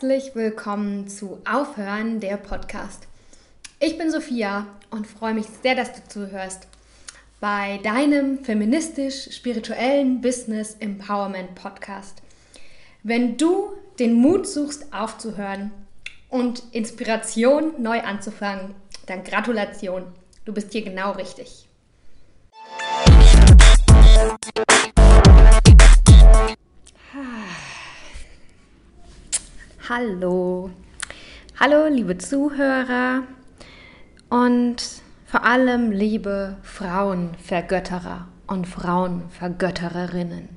Herzlich willkommen zu Aufhören der Podcast. Ich bin Sophia und freue mich sehr, dass du zuhörst bei deinem feministisch-spirituellen Business Empowerment Podcast. Wenn du den Mut suchst, aufzuhören und Inspiration neu anzufangen, dann Gratulation, du bist hier genau richtig. Hallo. Hallo, liebe Zuhörer und vor allem liebe Frauenvergötterer und Frauenvergöttererinnen.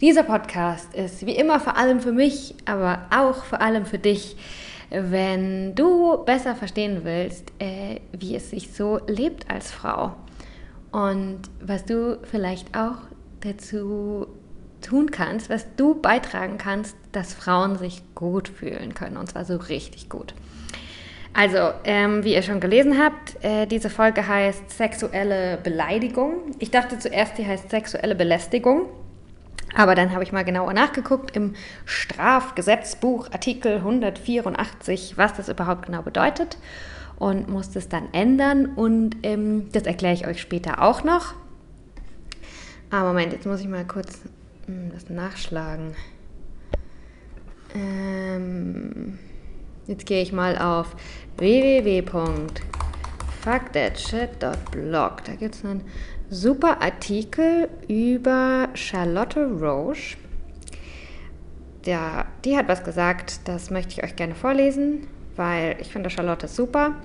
Dieser Podcast ist wie immer vor allem für mich, aber auch vor allem für dich, wenn du besser verstehen willst, äh, wie es sich so lebt als Frau und was du vielleicht auch dazu tun kannst, was du beitragen kannst, dass Frauen sich gut fühlen können. Und zwar so richtig gut. Also, ähm, wie ihr schon gelesen habt, äh, diese Folge heißt sexuelle Beleidigung. Ich dachte zuerst, die heißt sexuelle Belästigung. Aber dann habe ich mal genauer nachgeguckt im Strafgesetzbuch Artikel 184, was das überhaupt genau bedeutet und musste es dann ändern. Und ähm, das erkläre ich euch später auch noch. Ah, Moment, jetzt muss ich mal kurz das nachschlagen. Ähm, jetzt gehe ich mal auf www.fuckthatshit.blog. Da gibt es einen super Artikel über Charlotte Roche. Der, die hat was gesagt, das möchte ich euch gerne vorlesen, weil ich finde Charlotte super.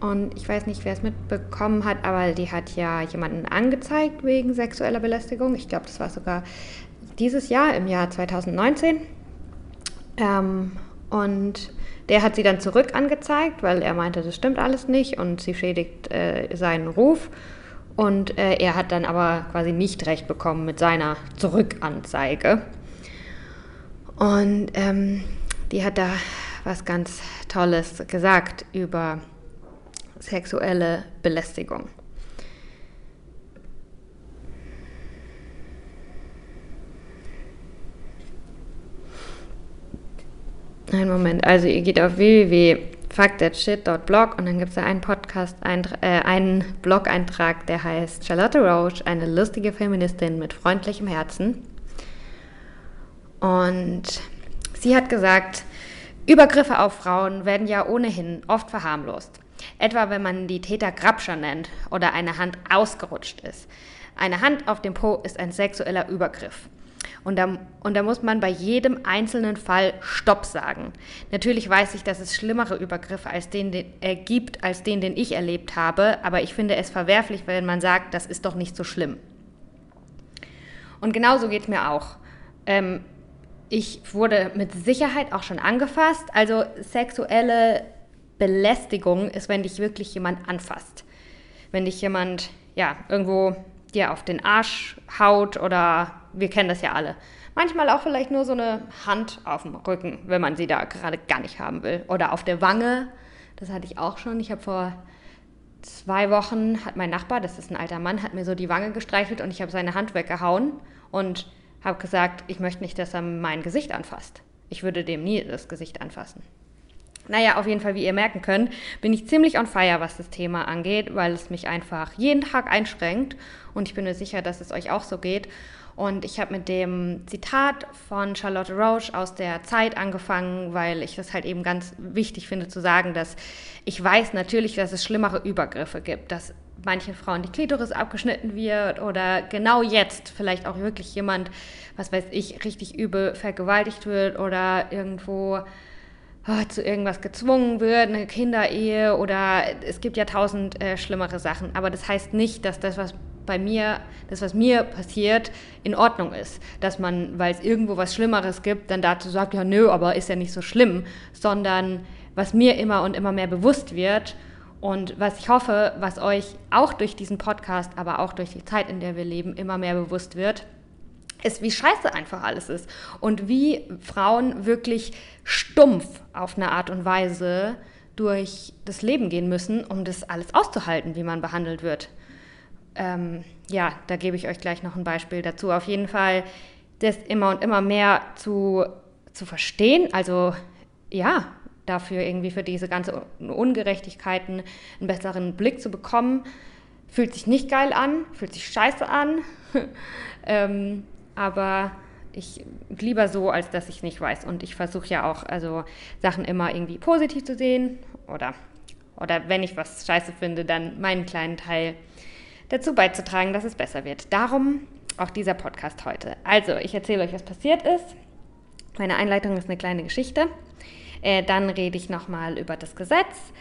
Und ich weiß nicht, wer es mitbekommen hat, aber die hat ja jemanden angezeigt wegen sexueller Belästigung. Ich glaube, das war sogar dieses Jahr, im Jahr 2019. Ähm, und der hat sie dann zurück angezeigt, weil er meinte, das stimmt alles nicht und sie schädigt äh, seinen Ruf. Und äh, er hat dann aber quasi nicht recht bekommen mit seiner Zurückanzeige. Und ähm, die hat da was ganz Tolles gesagt über sexuelle Belästigung. Einen Moment, also ihr geht auf www.fuckthatshit.blog und dann gibt es da einen Podcast, ein, äh, einen Blog-Eintrag, der heißt Charlotte Roche, eine lustige Feministin mit freundlichem Herzen. Und sie hat gesagt, Übergriffe auf Frauen werden ja ohnehin oft verharmlost. Etwa wenn man die Täter Grabscher nennt oder eine Hand ausgerutscht ist. Eine Hand auf dem Po ist ein sexueller Übergriff. Und da, und da muss man bei jedem einzelnen Fall Stopp sagen. Natürlich weiß ich, dass es schlimmere Übergriffe als den, den äh, gibt, als den, den ich erlebt habe, aber ich finde es verwerflich, wenn man sagt, das ist doch nicht so schlimm. Und genauso geht es mir auch. Ähm, ich wurde mit Sicherheit auch schon angefasst. Also sexuelle Belästigung ist, wenn dich wirklich jemand anfasst. Wenn dich jemand ja irgendwo dir auf den Arsch haut oder wir kennen das ja alle. Manchmal auch vielleicht nur so eine Hand auf dem Rücken, wenn man sie da gerade gar nicht haben will. Oder auf der Wange. Das hatte ich auch schon. Ich habe vor zwei Wochen, hat mein Nachbar, das ist ein alter Mann, hat mir so die Wange gestreichelt und ich habe seine Hand weggehauen und habe gesagt, ich möchte nicht, dass er mein Gesicht anfasst. Ich würde dem nie das Gesicht anfassen. Naja, auf jeden Fall, wie ihr merken könnt, bin ich ziemlich on fire, was das Thema angeht, weil es mich einfach jeden Tag einschränkt und ich bin mir sicher, dass es euch auch so geht. Und ich habe mit dem Zitat von Charlotte Roche aus der Zeit angefangen, weil ich das halt eben ganz wichtig finde zu sagen, dass ich weiß natürlich, dass es schlimmere Übergriffe gibt, dass manchen Frauen die Klitoris abgeschnitten wird oder genau jetzt vielleicht auch wirklich jemand, was weiß ich, richtig übel vergewaltigt wird oder irgendwo oh, zu irgendwas gezwungen wird, eine Kinderehe oder es gibt ja tausend äh, schlimmere Sachen. Aber das heißt nicht, dass das, was bei mir, das, was mir passiert, in Ordnung ist. Dass man, weil es irgendwo was Schlimmeres gibt, dann dazu sagt, ja, nö, aber ist ja nicht so schlimm, sondern was mir immer und immer mehr bewusst wird und was ich hoffe, was euch auch durch diesen Podcast, aber auch durch die Zeit, in der wir leben, immer mehr bewusst wird, ist, wie scheiße einfach alles ist und wie Frauen wirklich stumpf auf eine Art und Weise durch das Leben gehen müssen, um das alles auszuhalten, wie man behandelt wird ähm, ja, da gebe ich euch gleich noch ein Beispiel dazu. Auf jeden Fall das immer und immer mehr zu, zu verstehen. Also ja, dafür irgendwie für diese ganze Ungerechtigkeiten einen besseren Blick zu bekommen. Fühlt sich nicht geil an, fühlt sich scheiße an, ähm, aber ich lieber so, als dass ich nicht weiß. Und ich versuche ja auch, also Sachen immer irgendwie positiv zu sehen oder, oder wenn ich was scheiße finde, dann meinen kleinen Teil dazu beizutragen, dass es besser wird. Darum auch dieser Podcast heute. Also, ich erzähle euch, was passiert ist. Meine Einleitung ist eine kleine Geschichte. Äh, dann rede ich nochmal über das Gesetz.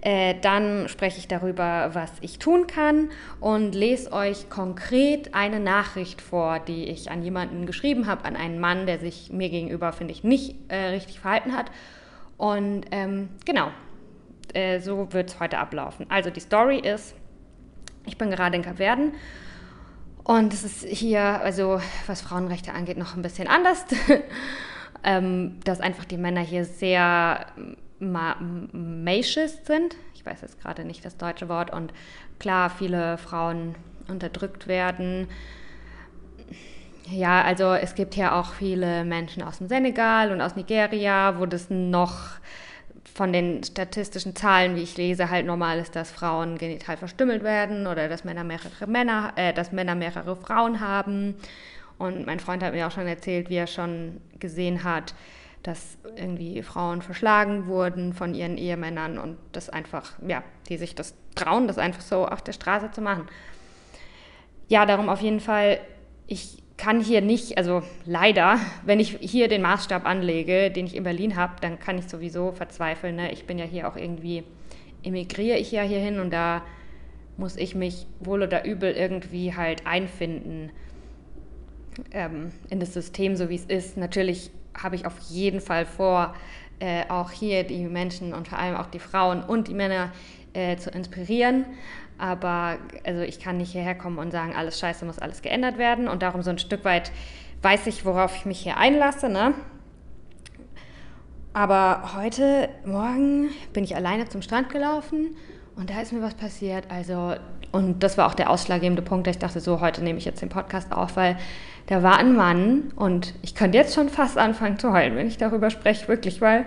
Äh, dann spreche ich darüber, was ich tun kann und lese euch konkret eine Nachricht vor, die ich an jemanden geschrieben habe, an einen Mann, der sich mir gegenüber, finde ich, nicht äh, richtig verhalten hat. Und ähm, genau, äh, so wird es heute ablaufen. Also die Story ist, ich bin gerade in Kapverden und es ist hier, also was Frauenrechte angeht, noch ein bisschen anders. ähm, dass einfach die Männer hier sehr macious sind. Ich weiß jetzt gerade nicht das deutsche Wort. Und klar, viele Frauen unterdrückt werden. Ja, also es gibt hier auch viele Menschen aus dem Senegal und aus Nigeria, wo das noch von den statistischen Zahlen, wie ich lese, halt normal ist, dass Frauen genital verstümmelt werden oder dass Männer mehrere Männer, äh, dass Männer mehrere Frauen haben und mein Freund hat mir auch schon erzählt, wie er schon gesehen hat, dass irgendwie Frauen verschlagen wurden von ihren Ehemännern und das einfach, ja, die sich das trauen, das einfach so auf der Straße zu machen. Ja, darum auf jeden Fall, ich kann hier nicht, also leider, wenn ich hier den Maßstab anlege, den ich in Berlin habe, dann kann ich sowieso verzweifeln. Ne? Ich bin ja hier auch irgendwie, emigriere ich ja hierhin und da muss ich mich wohl oder übel irgendwie halt einfinden ähm, in das System, so wie es ist. Natürlich habe ich auf jeden Fall vor, äh, auch hier die Menschen und vor allem auch die Frauen und die Männer äh, zu inspirieren. Aber also ich kann nicht hierher kommen und sagen, alles scheiße, muss alles geändert werden. Und darum so ein Stück weit weiß ich, worauf ich mich hier einlasse. Ne? Aber heute Morgen bin ich alleine zum Strand gelaufen und da ist mir was passiert. Also, und das war auch der ausschlaggebende Punkt, dass ich dachte, so, heute nehme ich jetzt den Podcast auf, weil da war ein Mann und ich könnte jetzt schon fast anfangen zu heulen, wenn ich darüber spreche, wirklich, weil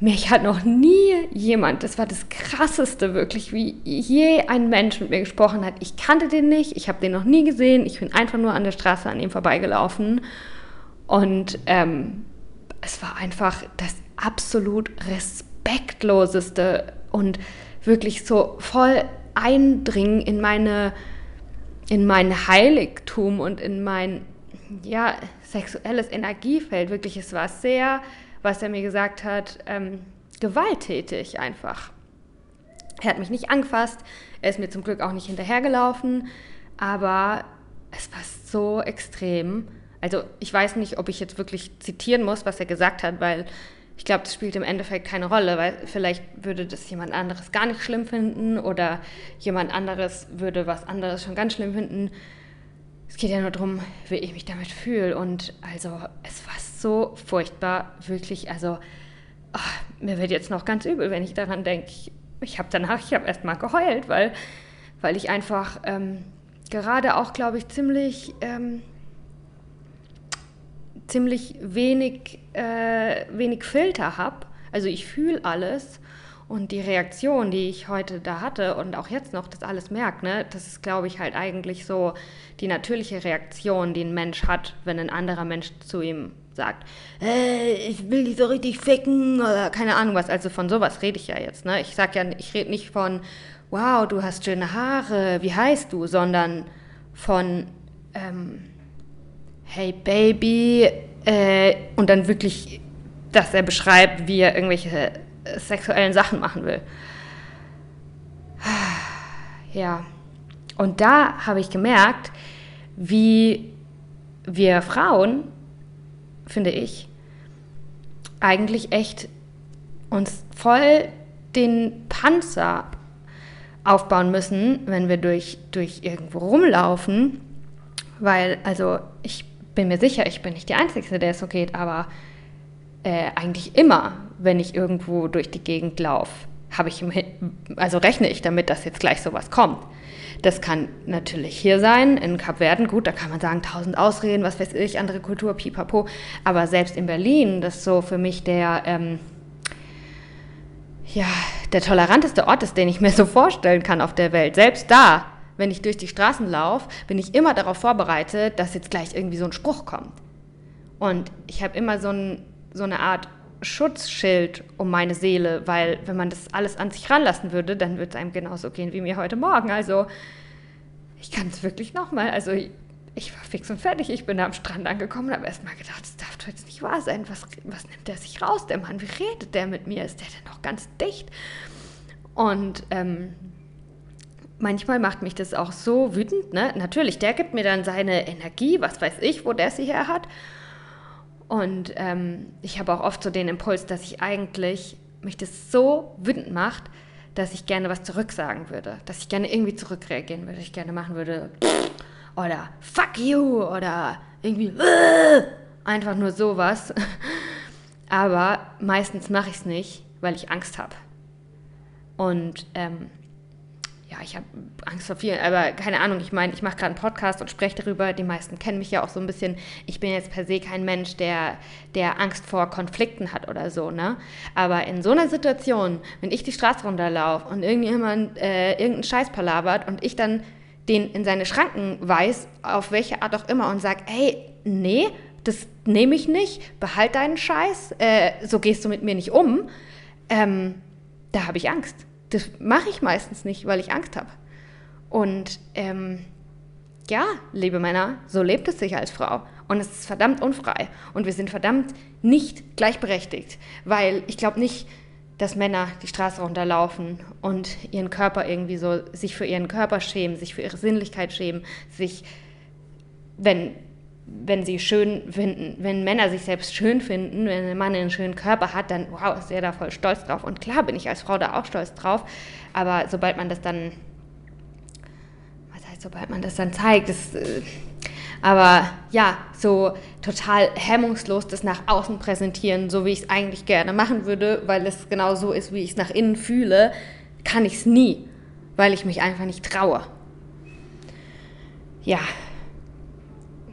mich hat noch nie jemand, das war das Krasseste wirklich, wie je ein Mensch mit mir gesprochen hat. Ich kannte den nicht, ich habe den noch nie gesehen, ich bin einfach nur an der Straße an ihm vorbeigelaufen und ähm, es war einfach das absolut respektloseste und wirklich so voll eindringen in meine in mein Heiligtum und in mein ja, sexuelles Energiefeld. Wirklich, es war sehr, was er mir gesagt hat, ähm, gewalttätig einfach. Er hat mich nicht angefasst, er ist mir zum Glück auch nicht hinterhergelaufen, aber es war so extrem. Also ich weiß nicht, ob ich jetzt wirklich zitieren muss, was er gesagt hat, weil ich glaube, das spielt im Endeffekt keine Rolle, weil vielleicht würde das jemand anderes gar nicht schlimm finden oder jemand anderes würde was anderes schon ganz schlimm finden. Es geht ja nur darum, wie ich mich damit fühle. Und also, es war so furchtbar, wirklich. Also, ach, mir wird jetzt noch ganz übel, wenn ich daran denke. Ich, ich habe danach, ich habe erst mal geheult, weil, weil ich einfach ähm, gerade auch, glaube ich, ziemlich. Ähm, ziemlich wenig, äh, wenig Filter habe. Also ich fühle alles und die Reaktion, die ich heute da hatte und auch jetzt noch das alles merkt, ne, das ist, glaube ich, halt eigentlich so die natürliche Reaktion, die ein Mensch hat, wenn ein anderer Mensch zu ihm sagt, hey, ich will dich so richtig ficken oder keine Ahnung was. Also von sowas rede ich ja jetzt. Ne? Ich sag ja, ich rede nicht von, wow, du hast schöne Haare, wie heißt du, sondern von, ähm, hey Baby, äh, und dann wirklich, dass er beschreibt, wie er irgendwelche äh, sexuellen Sachen machen will. Ja, und da habe ich gemerkt, wie wir Frauen, finde ich, eigentlich echt uns voll den Panzer aufbauen müssen, wenn wir durch, durch irgendwo rumlaufen. Weil, also ich bin mir sicher, ich bin nicht die Einzige, der es so geht, aber äh, eigentlich immer, wenn ich irgendwo durch die Gegend laufe, habe ich, also rechne ich damit, dass jetzt gleich sowas kommt. Das kann natürlich hier sein, in Kapverden, gut, da kann man sagen, tausend Ausreden, was weiß ich, andere Kultur, pipapo. Aber selbst in Berlin, das so für mich der, ähm, ja, der toleranteste Ort ist, den ich mir so vorstellen kann auf der Welt. Selbst da, wenn ich durch die Straßen laufe, bin ich immer darauf vorbereitet, dass jetzt gleich irgendwie so ein Spruch kommt. Und ich habe immer so, ein, so eine Art Schutzschild um meine Seele, weil wenn man das alles an sich ranlassen würde, dann würde es einem genauso gehen wie mir heute Morgen. Also ich kann es wirklich nochmal. Also ich, ich, war fix und fertig. Ich bin am Strand angekommen und habe erst mal gedacht, das darf doch jetzt nicht wahr sein. Was, was nimmt der sich raus, der Mann? Wie redet der mit mir? Ist der denn noch ganz dicht? Und ähm, manchmal macht mich das auch so wütend. Ne? Natürlich, der gibt mir dann seine Energie, was weiß ich, wo der sie her hat. Und ähm, ich habe auch oft so den Impuls, dass ich eigentlich mich das so wütend macht, dass ich gerne was zurücksagen würde, dass ich gerne irgendwie zurückreagieren würde, ich gerne machen würde oder fuck you oder irgendwie einfach nur sowas. Aber meistens mache ich es nicht, weil ich Angst habe. Und ähm, ja, ich habe Angst vor vielen, aber keine Ahnung, ich meine, ich mache gerade einen Podcast und spreche darüber. Die meisten kennen mich ja auch so ein bisschen. Ich bin jetzt per se kein Mensch, der, der Angst vor Konflikten hat oder so, ne? Aber in so einer Situation, wenn ich die Straße runterlaufe und irgendjemand äh, irgendeinen Scheiß palabert und ich dann den in seine Schranken weise, auf welche Art auch immer, und sage, hey, nee, das nehme ich nicht, behalt deinen Scheiß, äh, so gehst du mit mir nicht um, ähm, da habe ich Angst das mache ich meistens nicht, weil ich Angst habe. Und ähm, ja, liebe Männer, so lebt es sich als Frau. Und es ist verdammt unfrei. Und wir sind verdammt nicht gleichberechtigt. Weil ich glaube nicht, dass Männer die Straße runterlaufen und ihren Körper irgendwie so, sich für ihren Körper schämen, sich für ihre Sinnlichkeit schämen, sich, wenn wenn sie schön finden, wenn Männer sich selbst schön finden, wenn ein Mann einen schönen Körper hat, dann wow, ist er da voll stolz drauf. Und klar bin ich als Frau da auch stolz drauf, aber sobald man das dann, was heißt, sobald man das dann zeigt, das, äh, aber ja, so total hemmungslos das nach außen präsentieren, so wie ich es eigentlich gerne machen würde, weil es genau so ist, wie ich es nach innen fühle, kann ich es nie, weil ich mich einfach nicht traue. Ja,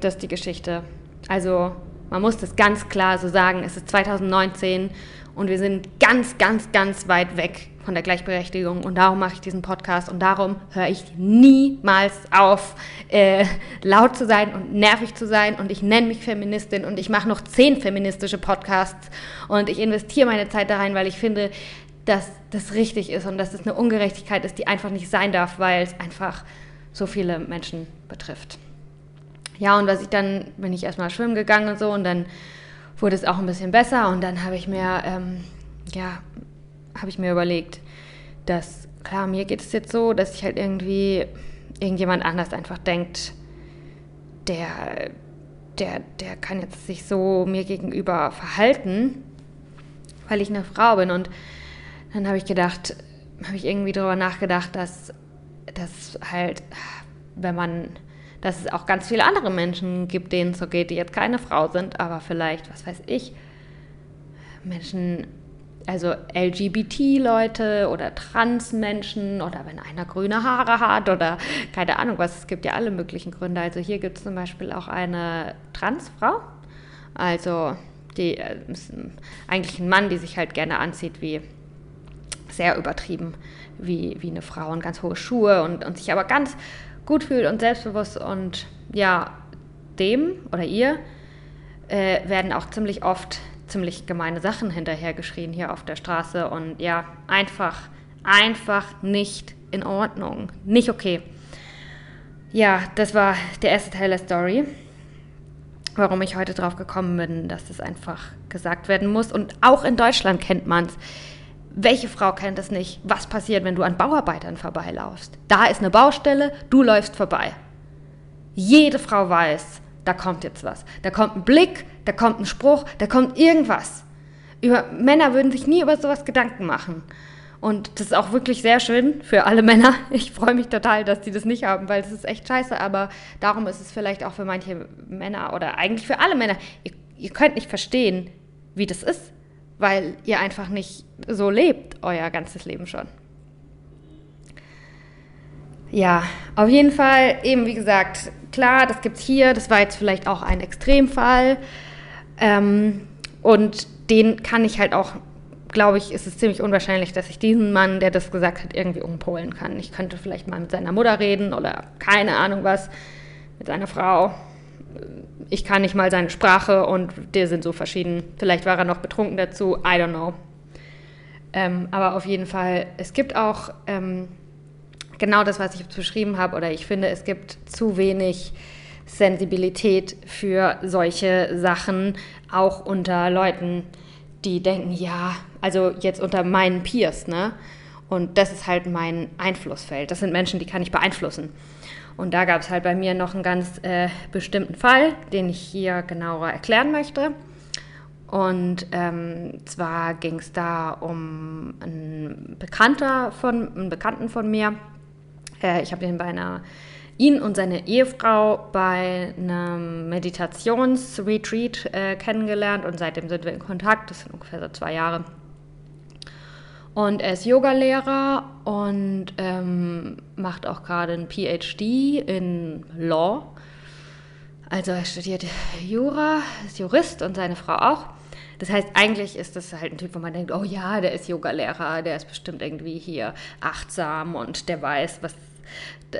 das die Geschichte. Also man muss das ganz klar so sagen, es ist 2019 und wir sind ganz, ganz, ganz weit weg von der Gleichberechtigung und darum mache ich diesen Podcast und darum höre ich niemals auf, äh, laut zu sein und nervig zu sein und ich nenne mich Feministin und ich mache noch zehn feministische Podcasts und ich investiere meine Zeit da rein, weil ich finde, dass das richtig ist und dass es eine Ungerechtigkeit ist, die einfach nicht sein darf, weil es einfach so viele Menschen betrifft. Ja, und was ich dann, bin ich erstmal schwimmen gegangen und so und dann wurde es auch ein bisschen besser und dann habe ich mir, ähm, ja, habe ich mir überlegt, dass, klar, mir geht es jetzt so, dass ich halt irgendwie irgendjemand anders einfach denkt, der, der, der kann jetzt sich so mir gegenüber verhalten, weil ich eine Frau bin. Und dann habe ich gedacht, habe ich irgendwie darüber nachgedacht, dass, dass halt, wenn man dass es auch ganz viele andere Menschen gibt, denen es so geht, die jetzt keine Frau sind, aber vielleicht, was weiß ich, Menschen, also LGBT-Leute oder Trans-Menschen oder wenn einer grüne Haare hat oder keine Ahnung was, es gibt ja alle möglichen Gründe. Also hier gibt es zum Beispiel auch eine Transfrau, also die äh, eigentlich ein Mann, die sich halt gerne anzieht wie sehr übertrieben wie, wie eine Frau und ganz hohe Schuhe und, und sich aber ganz gut fühlt und selbstbewusst und ja, dem oder ihr äh, werden auch ziemlich oft ziemlich gemeine Sachen hinterhergeschrien hier auf der Straße und ja, einfach, einfach nicht in Ordnung. Nicht okay. Ja, das war der erste Teil der Story. Warum ich heute drauf gekommen bin, dass das einfach gesagt werden muss. Und auch in Deutschland kennt man es. Welche Frau kennt es nicht? Was passiert, wenn du an Bauarbeitern vorbeilaufst? Da ist eine Baustelle, du läufst vorbei. Jede Frau weiß, da kommt jetzt was. Da kommt ein Blick, da kommt ein Spruch, da kommt irgendwas. Über, Männer würden sich nie über sowas Gedanken machen. Und das ist auch wirklich sehr schön für alle Männer. Ich freue mich total, dass die das nicht haben, weil das ist echt scheiße. Aber darum ist es vielleicht auch für manche Männer oder eigentlich für alle Männer. Ihr, ihr könnt nicht verstehen, wie das ist weil ihr einfach nicht so lebt, euer ganzes Leben schon. Ja, auf jeden Fall, eben wie gesagt, klar, das gibt es hier, das war jetzt vielleicht auch ein Extremfall. Ähm, und den kann ich halt auch glaube ich, ist es ziemlich unwahrscheinlich, dass ich diesen Mann, der das gesagt hat, irgendwie umpolen kann. Ich könnte vielleicht mal mit seiner Mutter reden oder keine Ahnung was, mit seiner Frau. Ich kann nicht mal seine Sprache und die sind so verschieden. Vielleicht war er noch betrunken dazu, I don't know. Ähm, aber auf jeden Fall, es gibt auch ähm, genau das, was ich beschrieben habe, oder ich finde, es gibt zu wenig Sensibilität für solche Sachen, auch unter Leuten, die denken, ja, also jetzt unter meinen Peers, ne? Und das ist halt mein Einflussfeld. Das sind Menschen, die kann ich beeinflussen. Und da gab es halt bei mir noch einen ganz äh, bestimmten Fall, den ich hier genauer erklären möchte. Und ähm, zwar ging es da um einen Bekannter von, einen Bekannten von mir. Äh, ich habe ihn bei einer ihn und seine Ehefrau bei einem Meditationsretreat äh, kennengelernt und seitdem sind wir in Kontakt. Das sind ungefähr so zwei Jahre. Und er ist Yogalehrer und ähm, macht auch gerade ein PhD in Law. Also er studiert Jura, ist Jurist und seine Frau auch. Das heißt, eigentlich ist das halt ein Typ, wo man denkt, oh ja, der ist Yogalehrer, der ist bestimmt irgendwie hier achtsam und der weiß, was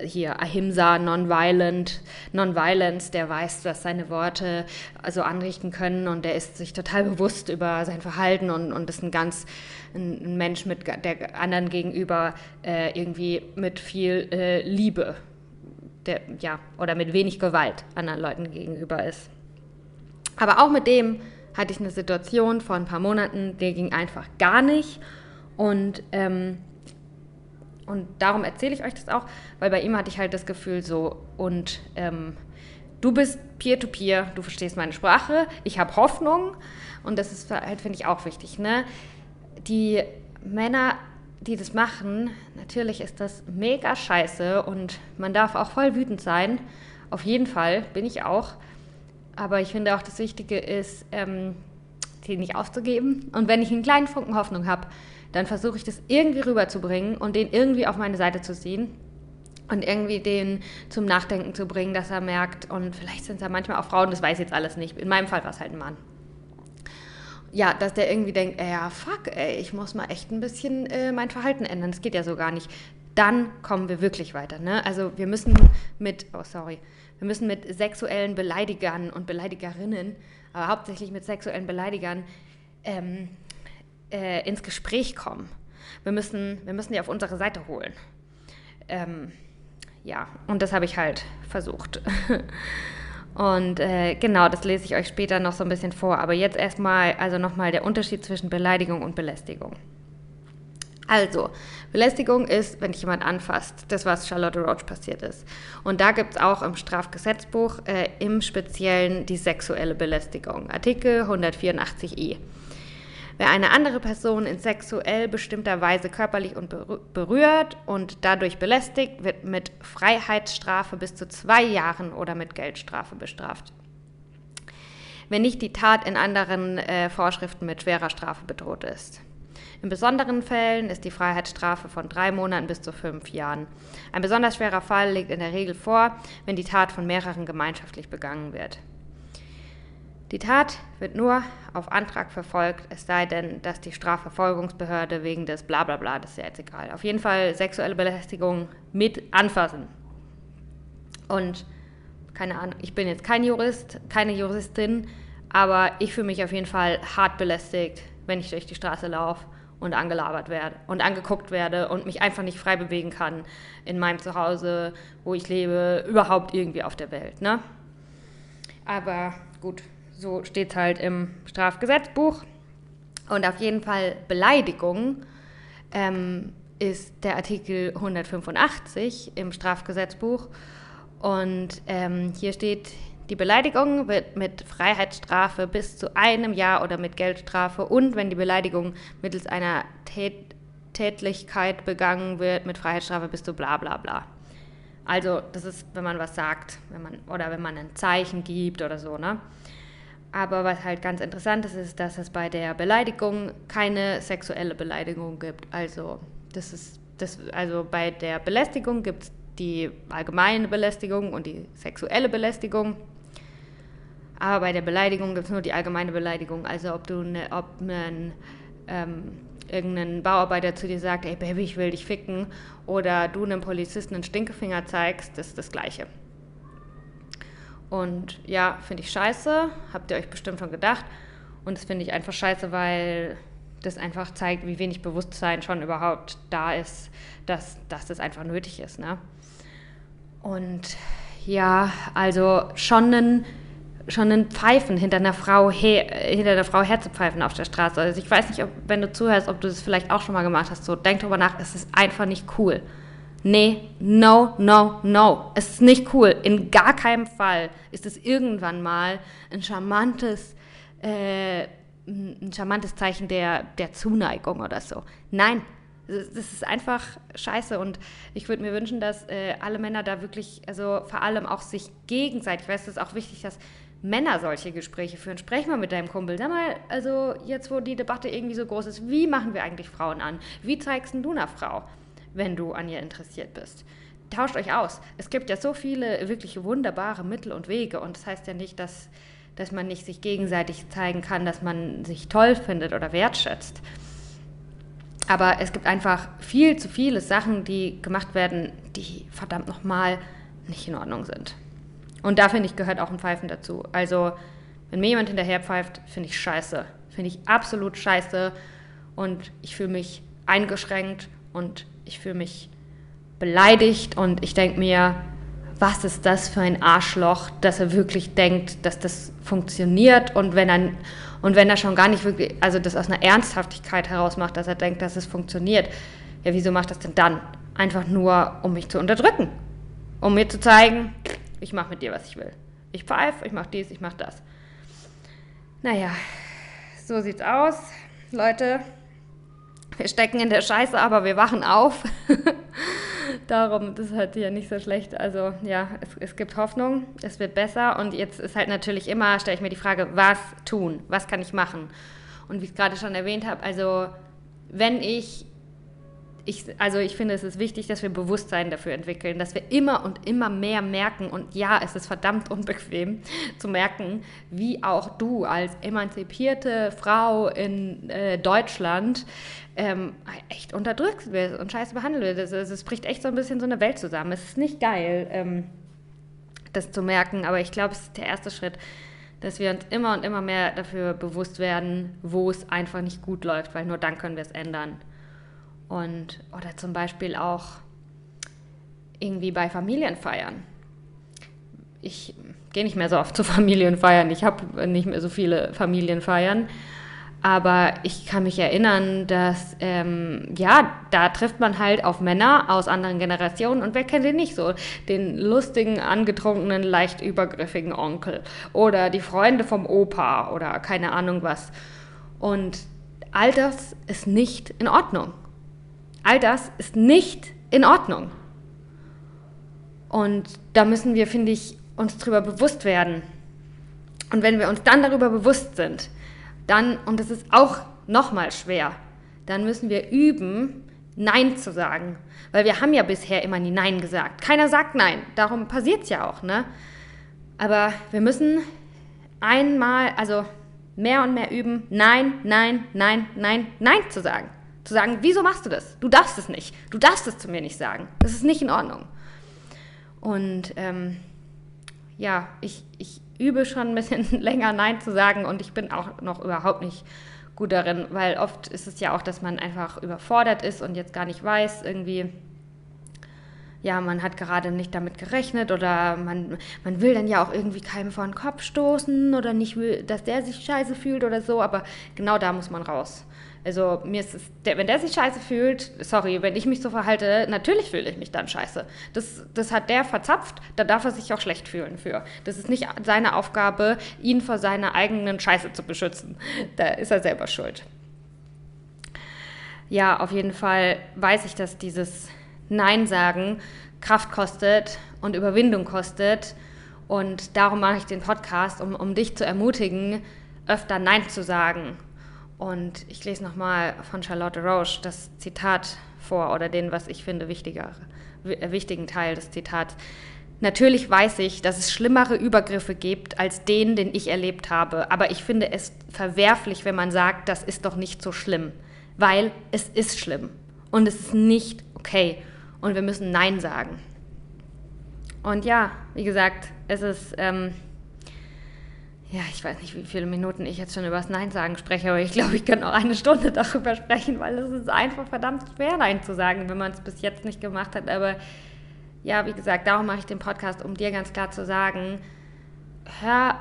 hier Ahimsa, Nonviolent, Nonviolence, der weiß, was seine Worte also anrichten können und der ist sich total bewusst über sein Verhalten und, und ist ein ganz ein Mensch mit der anderen gegenüber äh, irgendwie mit viel äh, Liebe, der, ja, oder mit wenig Gewalt anderen Leuten gegenüber ist. Aber auch mit dem hatte ich eine Situation vor ein paar Monaten, der ging einfach gar nicht und ähm, und darum erzähle ich euch das auch, weil bei ihm hatte ich halt das Gefühl so, und ähm, du bist peer-to-peer, -peer, du verstehst meine Sprache, ich habe Hoffnung und das ist halt, finde ich, auch wichtig. Ne? Die Männer, die das machen, natürlich ist das mega scheiße und man darf auch voll wütend sein. Auf jeden Fall bin ich auch. Aber ich finde auch, das Wichtige ist, ähm, die nicht aufzugeben. Und wenn ich einen kleinen Funken Hoffnung habe, dann versuche ich das irgendwie rüberzubringen und den irgendwie auf meine Seite zu ziehen und irgendwie den zum Nachdenken zu bringen, dass er merkt, und vielleicht sind es ja manchmal auch Frauen, das weiß ich jetzt alles nicht. In meinem Fall war es halt ein Mann. Ja, dass der irgendwie denkt, ja, fuck, ey, ich muss mal echt ein bisschen äh, mein Verhalten ändern. Das geht ja so gar nicht. Dann kommen wir wirklich weiter. Ne? Also wir müssen mit, oh sorry, wir müssen mit sexuellen Beleidigern und Beleidigerinnen, aber hauptsächlich mit sexuellen Beleidigern, ähm, äh, ins Gespräch kommen. Wir müssen, wir müssen die auf unsere Seite holen. Ähm, ja, und das habe ich halt versucht. und äh, genau, das lese ich euch später noch so ein bisschen vor. Aber jetzt erstmal, also nochmal der Unterschied zwischen Beleidigung und Belästigung. Also, Belästigung ist, wenn dich jemand anfasst, das, was Charlotte Roach passiert ist. Und da gibt es auch im Strafgesetzbuch äh, im Speziellen die sexuelle Belästigung, Artikel 184i. Wer eine andere Person in sexuell bestimmter Weise körperlich und berührt und dadurch belästigt, wird mit Freiheitsstrafe bis zu zwei Jahren oder mit Geldstrafe bestraft. Wenn nicht die Tat in anderen äh, Vorschriften mit schwerer Strafe bedroht ist. In besonderen Fällen ist die Freiheitsstrafe von drei Monaten bis zu fünf Jahren. Ein besonders schwerer Fall liegt in der Regel vor, wenn die Tat von mehreren gemeinschaftlich begangen wird. Die Tat wird nur auf Antrag verfolgt, es sei denn, dass die Strafverfolgungsbehörde wegen des Blablabla, das ist ja jetzt egal. Auf jeden Fall sexuelle Belästigung mit anfassen. Und keine Ahnung, ich bin jetzt kein Jurist, keine Juristin, aber ich fühle mich auf jeden Fall hart belästigt, wenn ich durch die Straße laufe und angelabert werde und angeguckt werde und mich einfach nicht frei bewegen kann in meinem Zuhause, wo ich lebe, überhaupt irgendwie auf der Welt. Ne? Aber gut, so steht es halt im Strafgesetzbuch. Und auf jeden Fall Beleidigung ähm, ist der Artikel 185 im Strafgesetzbuch. Und ähm, hier steht, die Beleidigung wird mit Freiheitsstrafe bis zu einem Jahr oder mit Geldstrafe und wenn die Beleidigung mittels einer Tät Tätlichkeit begangen wird, mit Freiheitsstrafe bis zu bla bla bla. Also das ist, wenn man was sagt, wenn man, oder wenn man ein Zeichen gibt oder so, ne? Aber was halt ganz interessant ist, ist, dass es bei der Beleidigung keine sexuelle Beleidigung gibt. Also, das ist, das, also bei der Belästigung gibt es die allgemeine Belästigung und die sexuelle Belästigung. Aber bei der Beleidigung gibt es nur die allgemeine Beleidigung. Also ob du ne, ob ein ähm, irgendein Bauarbeiter zu dir sagt, ey Baby, ich will dich ficken, oder du einem Polizisten einen Stinkefinger zeigst, das ist das Gleiche. Und ja, finde ich scheiße, habt ihr euch bestimmt schon gedacht. Und das finde ich einfach scheiße, weil das einfach zeigt, wie wenig Bewusstsein schon überhaupt da ist, dass, dass das einfach nötig ist. Ne? Und ja, also schon ein, schon ein Pfeifen hinter einer Frau her, hinter einer Frau herzupfeifen auf der Straße. Also ich weiß nicht, ob, wenn du zuhörst, ob du das vielleicht auch schon mal gemacht hast. So, denk drüber nach, es ist einfach nicht cool. Nee, no, no, no. Es ist nicht cool. In gar keinem Fall ist es irgendwann mal ein charmantes, äh, ein charmantes Zeichen der, der Zuneigung oder so. Nein, das ist einfach scheiße und ich würde mir wünschen, dass äh, alle Männer da wirklich, also vor allem auch sich gegenseitig, ich weiß, es ist auch wichtig, dass Männer solche Gespräche führen. Sprech mal mit deinem Kumpel. Sag mal, also jetzt, wo die Debatte irgendwie so groß ist, wie machen wir eigentlich Frauen an? Wie zeigst du einer Frau, wenn du an ihr interessiert bist? Tauscht euch aus. Es gibt ja so viele wirklich wunderbare Mittel und Wege und das heißt ja nicht, dass, dass man nicht sich gegenseitig zeigen kann, dass man sich toll findet oder wertschätzt. Aber es gibt einfach viel zu viele Sachen, die gemacht werden, die verdammt nochmal nicht in Ordnung sind. Und da finde ich, gehört auch ein Pfeifen dazu. Also, wenn mir jemand hinterher pfeift, finde ich scheiße. Finde ich absolut scheiße. Und ich fühle mich eingeschränkt und ich fühle mich beleidigt und ich denke mir, was ist das für ein Arschloch, dass er wirklich denkt, dass das funktioniert und wenn er und wenn er schon gar nicht wirklich, also das aus einer Ernsthaftigkeit heraus macht, dass er denkt, dass es funktioniert, ja, wieso macht das denn dann? Einfach nur, um mich zu unterdrücken. Um mir zu zeigen, ich mache mit dir, was ich will. Ich pfeife, ich mache dies, ich mache das. Naja, so sieht's aus. Leute, wir stecken in der Scheiße, aber wir wachen auf. Darum, das ist halt ja nicht so schlecht. Also ja, es, es gibt Hoffnung, es wird besser. Und jetzt ist halt natürlich immer, stelle ich mir die Frage, was tun? Was kann ich machen? Und wie ich es gerade schon erwähnt habe, also wenn ich ich, also ich finde, es ist wichtig, dass wir Bewusstsein dafür entwickeln, dass wir immer und immer mehr merken, und ja, es ist verdammt unbequem zu merken, wie auch du als emanzipierte Frau in äh, Deutschland ähm, echt unterdrückt wirst und scheiße behandelt wirst. Also es bricht echt so ein bisschen so eine Welt zusammen. Es ist nicht geil, ähm, das zu merken, aber ich glaube, es ist der erste Schritt, dass wir uns immer und immer mehr dafür bewusst werden, wo es einfach nicht gut läuft, weil nur dann können wir es ändern. Und, oder zum Beispiel auch irgendwie bei Familienfeiern. Ich gehe nicht mehr so oft zu Familienfeiern. Ich habe nicht mehr so viele Familienfeiern. Aber ich kann mich erinnern, dass, ähm, ja, da trifft man halt auf Männer aus anderen Generationen und wer kennt den nicht so? Den lustigen, angetrunkenen, leicht übergriffigen Onkel oder die Freunde vom Opa oder keine Ahnung was. Und all das ist nicht in Ordnung. All das ist nicht in Ordnung. Und da müssen wir, finde ich, uns darüber bewusst werden. Und wenn wir uns dann darüber bewusst sind, dann, und das ist auch nochmal schwer, dann müssen wir üben, Nein zu sagen. Weil wir haben ja bisher immer nie Nein gesagt. Keiner sagt Nein. Darum passiert es ja auch, ne? Aber wir müssen einmal, also mehr und mehr üben, Nein, Nein, Nein, Nein, Nein zu sagen. Zu sagen, wieso machst du das? Du darfst es nicht. Du darfst es zu mir nicht sagen. Das ist nicht in Ordnung. Und ähm, ja, ich, ich übe schon ein bisschen länger Nein zu sagen und ich bin auch noch überhaupt nicht gut darin, weil oft ist es ja auch, dass man einfach überfordert ist und jetzt gar nicht weiß, irgendwie, ja, man hat gerade nicht damit gerechnet oder man, man will dann ja auch irgendwie keinem vor den Kopf stoßen oder nicht will, dass der sich scheiße fühlt oder so, aber genau da muss man raus. Also mir ist es, wenn der sich scheiße fühlt, sorry, wenn ich mich so verhalte, natürlich fühle ich mich dann scheiße. Das, das hat der verzapft, da darf er sich auch schlecht fühlen für. Das ist nicht seine Aufgabe, ihn vor seiner eigenen Scheiße zu beschützen. Da ist er selber schuld. Ja, auf jeden Fall weiß ich, dass dieses Nein sagen Kraft kostet und Überwindung kostet. Und darum mache ich den Podcast, um, um dich zu ermutigen, öfter Nein zu sagen und ich lese nochmal von Charlotte Roche das Zitat vor oder den, was ich finde, wichtiger, äh, wichtigen Teil des Zitats. Natürlich weiß ich, dass es schlimmere Übergriffe gibt als den, den ich erlebt habe, aber ich finde es verwerflich, wenn man sagt, das ist doch nicht so schlimm. weil es ist schlimm und es ist nicht okay und wir müssen Nein sagen. Und ja, wie gesagt, es ist, ähm, ja, ich weiß nicht, wie viele Minuten ich jetzt schon über das Nein sagen spreche, aber ich glaube, ich kann auch eine Stunde darüber sprechen, weil es ist einfach verdammt schwer, Nein zu sagen, wenn man es bis jetzt nicht gemacht hat. Aber ja, wie gesagt, darum mache ich den Podcast, um dir ganz klar zu sagen, hör,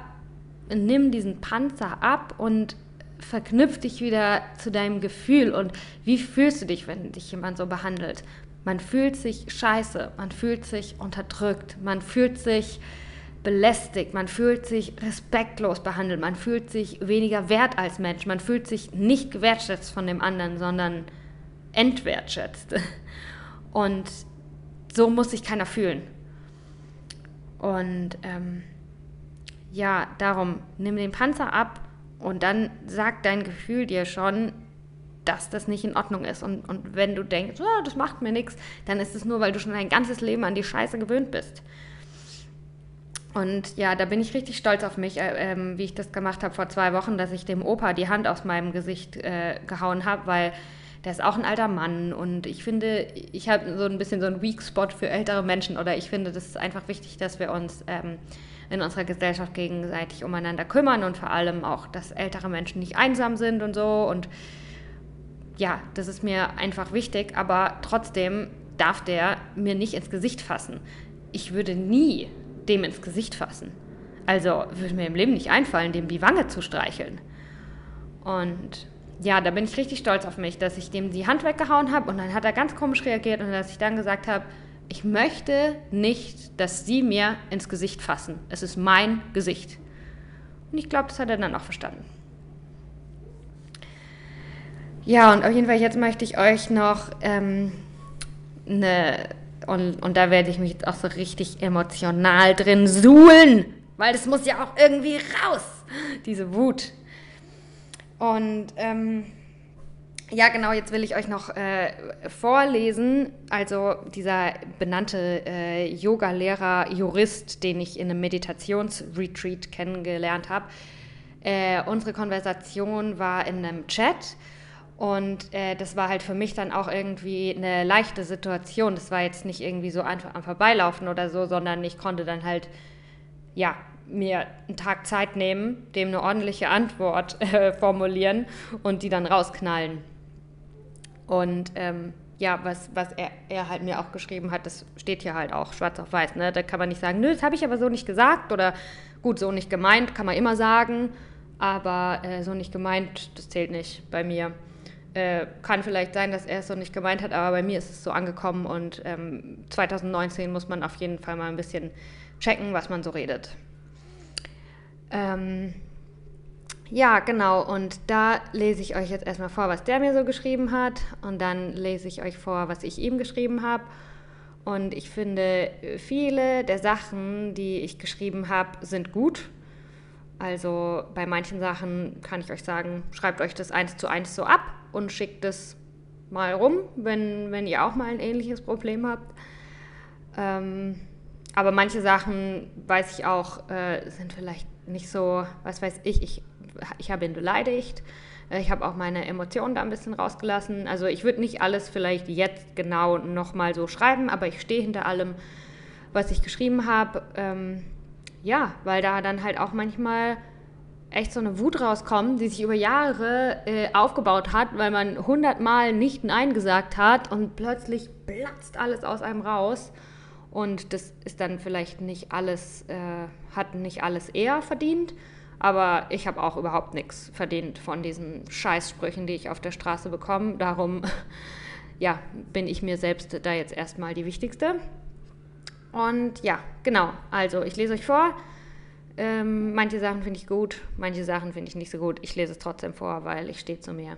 nimm diesen Panzer ab und verknüpf dich wieder zu deinem Gefühl und wie fühlst du dich, wenn dich jemand so behandelt? Man fühlt sich scheiße, man fühlt sich unterdrückt, man fühlt sich belästigt, man fühlt sich respektlos behandelt, man fühlt sich weniger wert als Mensch, man fühlt sich nicht gewertschätzt von dem anderen, sondern entwertschätzt. Und so muss sich keiner fühlen. Und ähm, ja, darum, nimm den Panzer ab und dann sagt dein Gefühl dir schon, dass das nicht in Ordnung ist. Und, und wenn du denkst, oh, das macht mir nichts, dann ist es nur, weil du schon dein ganzes Leben an die Scheiße gewöhnt bist. Und ja, da bin ich richtig stolz auf mich, äh, äh, wie ich das gemacht habe vor zwei Wochen, dass ich dem Opa die Hand aus meinem Gesicht äh, gehauen habe, weil der ist auch ein alter Mann und ich finde, ich habe so ein bisschen so einen Weak Spot für ältere Menschen oder ich finde, das ist einfach wichtig, dass wir uns ähm, in unserer Gesellschaft gegenseitig umeinander kümmern und vor allem auch, dass ältere Menschen nicht einsam sind und so und ja, das ist mir einfach wichtig, aber trotzdem darf der mir nicht ins Gesicht fassen. Ich würde nie dem ins Gesicht fassen. Also würde mir im Leben nicht einfallen, dem die Wange zu streicheln. Und ja, da bin ich richtig stolz auf mich, dass ich dem die Hand weggehauen habe und dann hat er ganz komisch reagiert und dass ich dann gesagt habe, ich möchte nicht, dass Sie mir ins Gesicht fassen. Es ist mein Gesicht. Und ich glaube, das hat er dann auch verstanden. Ja, und auf jeden Fall jetzt möchte ich euch noch ähm, eine, und, und da werde ich mich jetzt auch so richtig emotional drin suhlen, weil das muss ja auch irgendwie raus, diese Wut. Und ähm, ja, genau, jetzt will ich euch noch äh, vorlesen. Also dieser benannte äh, Yoga-Lehrer, Jurist, den ich in einem Meditationsretreat kennengelernt habe. Äh, unsere Konversation war in einem Chat und äh, das war halt für mich dann auch irgendwie eine leichte Situation. Das war jetzt nicht irgendwie so einfach am Vorbeilaufen oder so, sondern ich konnte dann halt, ja, mir einen Tag Zeit nehmen, dem eine ordentliche Antwort äh, formulieren und die dann rausknallen. Und ähm, ja, was, was er, er halt mir auch geschrieben hat, das steht hier halt auch schwarz auf weiß. Ne? Da kann man nicht sagen, nö, das habe ich aber so nicht gesagt oder gut, so nicht gemeint, kann man immer sagen, aber äh, so nicht gemeint, das zählt nicht bei mir. Äh, kann vielleicht sein, dass er es so nicht gemeint hat, aber bei mir ist es so angekommen und ähm, 2019 muss man auf jeden Fall mal ein bisschen checken, was man so redet. Ähm, ja, genau, und da lese ich euch jetzt erstmal vor, was der mir so geschrieben hat und dann lese ich euch vor, was ich ihm geschrieben habe. Und ich finde, viele der Sachen, die ich geschrieben habe, sind gut also bei manchen Sachen kann ich euch sagen, schreibt euch das eins zu eins so ab und schickt es mal rum, wenn, wenn ihr auch mal ein ähnliches Problem habt. Ähm, aber manche Sachen, weiß ich auch, äh, sind vielleicht nicht so, was weiß ich, ich, ich habe ihn beleidigt. Äh, ich habe auch meine Emotionen da ein bisschen rausgelassen. Also ich würde nicht alles vielleicht jetzt genau nochmal so schreiben, aber ich stehe hinter allem, was ich geschrieben habe. Ähm, ja, weil da dann halt auch manchmal echt so eine Wut rauskommt, die sich über Jahre äh, aufgebaut hat, weil man hundertmal nicht Nein gesagt hat und plötzlich platzt alles aus einem raus. Und das ist dann vielleicht nicht alles, äh, hat nicht alles eher verdient, aber ich habe auch überhaupt nichts verdient von diesen Scheißsprüchen, die ich auf der Straße bekomme. Darum, ja, bin ich mir selbst da jetzt erstmal die Wichtigste. Und ja, genau. Also ich lese euch vor. Ähm, manche Sachen finde ich gut, manche Sachen finde ich nicht so gut. Ich lese es trotzdem vor, weil ich stehe zu mir.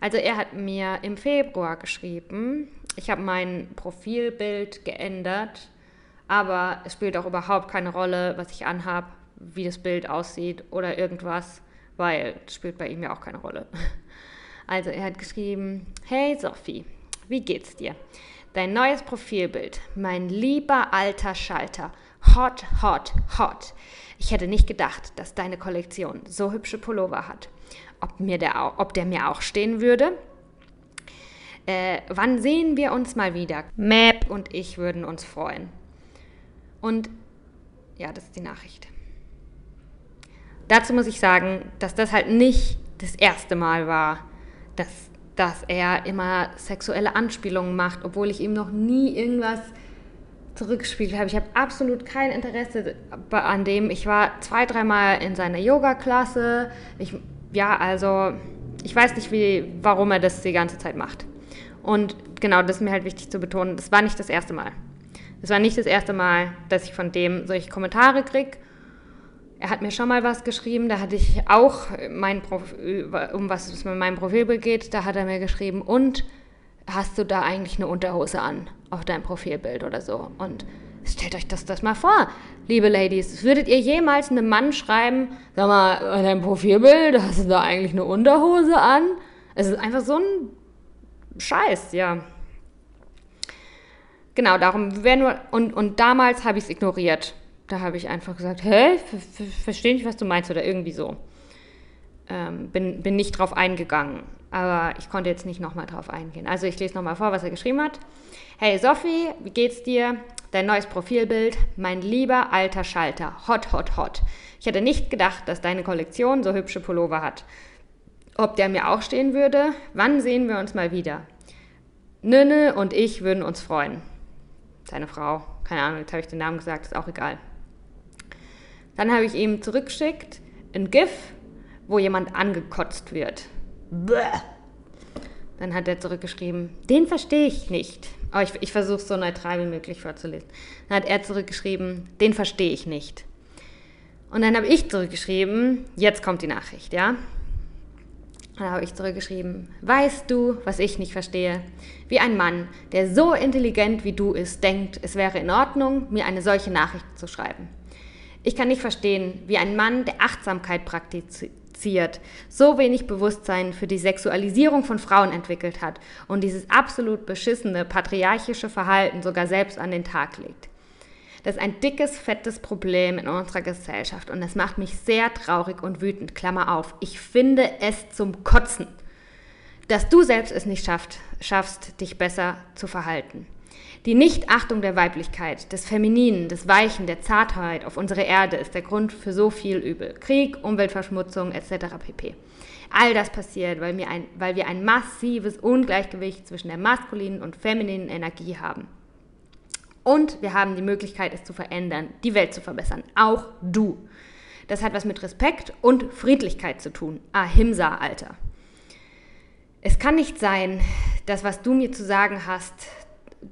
Also er hat mir im Februar geschrieben, ich habe mein Profilbild geändert, aber es spielt auch überhaupt keine Rolle, was ich anhabe, wie das Bild aussieht oder irgendwas, weil es spielt bei ihm ja auch keine Rolle. Also er hat geschrieben, hey Sophie, wie geht's dir? Dein neues Profilbild, mein lieber alter Schalter. Hot, hot, hot. Ich hätte nicht gedacht, dass deine Kollektion so hübsche Pullover hat. Ob, mir der, ob der mir auch stehen würde? Äh, wann sehen wir uns mal wieder? Map und ich würden uns freuen. Und ja, das ist die Nachricht. Dazu muss ich sagen, dass das halt nicht das erste Mal war, dass, dass er immer sexuelle Anspielungen macht, obwohl ich ihm noch nie irgendwas zurückgespielt habe. Ich habe absolut kein Interesse an dem. Ich war zwei, dreimal in seiner Yoga-Klasse. ja, also ich weiß nicht, wie, warum er das die ganze Zeit macht. Und genau, das ist mir halt wichtig zu betonen. Das war nicht das erste Mal. Das war nicht das erste Mal, dass ich von dem solche Kommentare kriege. Er hat mir schon mal was geschrieben, da hatte ich auch mein Prof um was es mit meinem Profilbild geht, da hat er mir geschrieben, und hast du da eigentlich eine Unterhose an auf deinem Profilbild oder so? Und stellt euch das, das mal vor, liebe Ladies. Würdet ihr jemals einem Mann schreiben, sag mal, an deinem Profilbild hast du da eigentlich eine Unterhose an? Es ist einfach so ein Scheiß, ja. Genau, darum wäre nur, und, und damals habe ich es ignoriert. Da habe ich einfach gesagt, hä, verstehe nicht, was du meinst oder irgendwie so. Ähm, bin, bin nicht drauf eingegangen, aber ich konnte jetzt nicht nochmal drauf eingehen. Also ich lese nochmal vor, was er geschrieben hat. Hey Sophie, wie geht's dir? Dein neues Profilbild, mein lieber alter Schalter, hot, hot, hot. Ich hätte nicht gedacht, dass deine Kollektion so hübsche Pullover hat. Ob der mir auch stehen würde? Wann sehen wir uns mal wieder? Nünne und ich würden uns freuen. Seine Frau, keine Ahnung, jetzt habe ich den Namen gesagt, ist auch egal. Dann habe ich ihm zurückgeschickt ein GIF, wo jemand angekotzt wird. Bäh. Dann hat er zurückgeschrieben, den verstehe ich nicht. Aber ich, ich versuche es so neutral wie möglich vorzulesen. Dann hat er zurückgeschrieben, den verstehe ich nicht. Und dann habe ich zurückgeschrieben, jetzt kommt die Nachricht, ja? Da habe ich zurückgeschrieben, weißt du, was ich nicht verstehe? Wie ein Mann, der so intelligent wie du ist, denkt, es wäre in Ordnung, mir eine solche Nachricht zu schreiben. Ich kann nicht verstehen, wie ein Mann, der Achtsamkeit praktiziert, so wenig Bewusstsein für die Sexualisierung von Frauen entwickelt hat und dieses absolut beschissene patriarchische Verhalten sogar selbst an den Tag legt. Das ist ein dickes, fettes Problem in unserer Gesellschaft und das macht mich sehr traurig und wütend. Klammer auf. Ich finde es zum Kotzen, dass du selbst es nicht schafft, schaffst, dich besser zu verhalten. Die Nichtachtung der Weiblichkeit, des Femininen, des Weichen, der Zartheit auf unserer Erde ist der Grund für so viel Übel. Krieg, Umweltverschmutzung etc. pp. All das passiert, weil wir, ein, weil wir ein massives Ungleichgewicht zwischen der maskulinen und femininen Energie haben. Und wir haben die Möglichkeit, es zu verändern, die Welt zu verbessern. Auch du. Das hat was mit Respekt und Friedlichkeit zu tun. Ahimsa, Alter. Es kann nicht sein, dass was du mir zu sagen hast,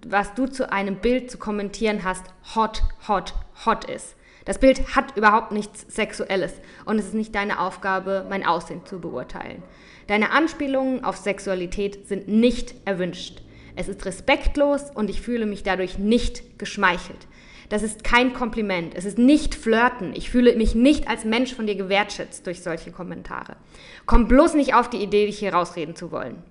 was du zu einem Bild zu kommentieren hast, hot, hot, hot ist. Das Bild hat überhaupt nichts Sexuelles und es ist nicht deine Aufgabe, mein Aussehen zu beurteilen. Deine Anspielungen auf Sexualität sind nicht erwünscht. Es ist respektlos und ich fühle mich dadurch nicht geschmeichelt. Das ist kein Kompliment. Es ist nicht Flirten. Ich fühle mich nicht als Mensch von dir gewertschätzt durch solche Kommentare. Komm bloß nicht auf die Idee, dich hier rausreden zu wollen.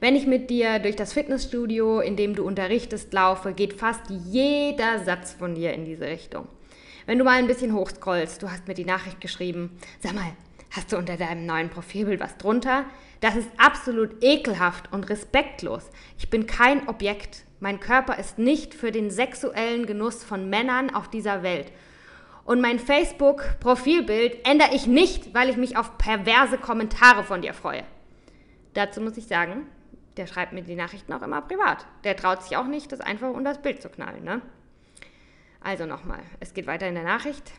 Wenn ich mit dir durch das Fitnessstudio, in dem du unterrichtest, laufe, geht fast jeder Satz von dir in diese Richtung. Wenn du mal ein bisschen hochscrollst, du hast mir die Nachricht geschrieben, sag mal, hast du unter deinem neuen Profilbild was drunter? Das ist absolut ekelhaft und respektlos. Ich bin kein Objekt. Mein Körper ist nicht für den sexuellen Genuss von Männern auf dieser Welt. Und mein Facebook-Profilbild ändere ich nicht, weil ich mich auf perverse Kommentare von dir freue. Dazu muss ich sagen, der schreibt mir die Nachrichten auch immer privat. Der traut sich auch nicht, das einfach unter das Bild zu knallen. Ne? Also nochmal, es geht weiter in der Nachricht.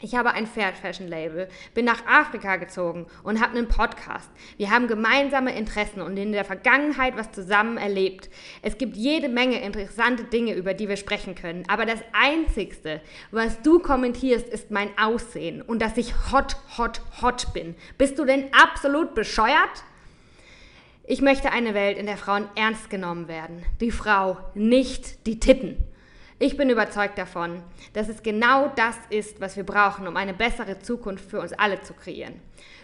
Ich habe ein Fair Fashion Label, bin nach Afrika gezogen und habe einen Podcast. Wir haben gemeinsame Interessen und in der Vergangenheit was zusammen erlebt. Es gibt jede Menge interessante Dinge, über die wir sprechen können. Aber das Einzigste, was du kommentierst, ist mein Aussehen und dass ich hot, hot, hot bin. Bist du denn absolut bescheuert? Ich möchte eine Welt, in der Frauen ernst genommen werden. Die Frau, nicht die Titten. Ich bin überzeugt davon, dass es genau das ist, was wir brauchen, um eine bessere Zukunft für uns alle zu kreieren.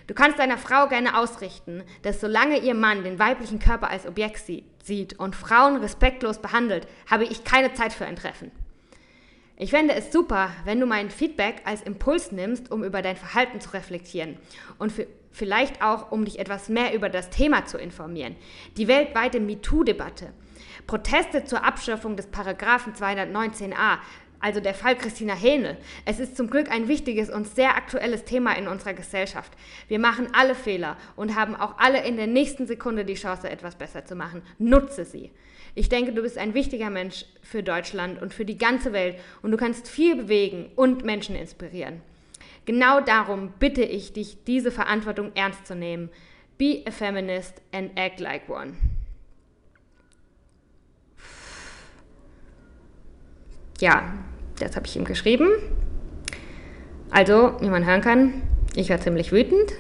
Du kannst deiner Frau gerne ausrichten, dass solange ihr Mann den weiblichen Körper als Objekt sieht und Frauen respektlos behandelt, habe ich keine Zeit für ein Treffen. Ich fände es super, wenn du mein Feedback als Impuls nimmst, um über dein Verhalten zu reflektieren und für, Vielleicht auch, um dich etwas mehr über das Thema zu informieren. Die weltweite MeToo-Debatte. Proteste zur Abschaffung des Paragraphen 219a also der Fall Christina Hähnel. Es ist zum Glück ein wichtiges und sehr aktuelles Thema in unserer Gesellschaft. Wir machen alle Fehler und haben auch alle in der nächsten Sekunde die Chance, etwas besser zu machen. Nutze sie. Ich denke, du bist ein wichtiger Mensch für Deutschland und für die ganze Welt und du kannst viel bewegen und Menschen inspirieren. Genau darum bitte ich dich, diese Verantwortung ernst zu nehmen. Be a feminist and act like one. ja, das habe ich ihm geschrieben. Also, wie man hören kann, ich war ziemlich wütend.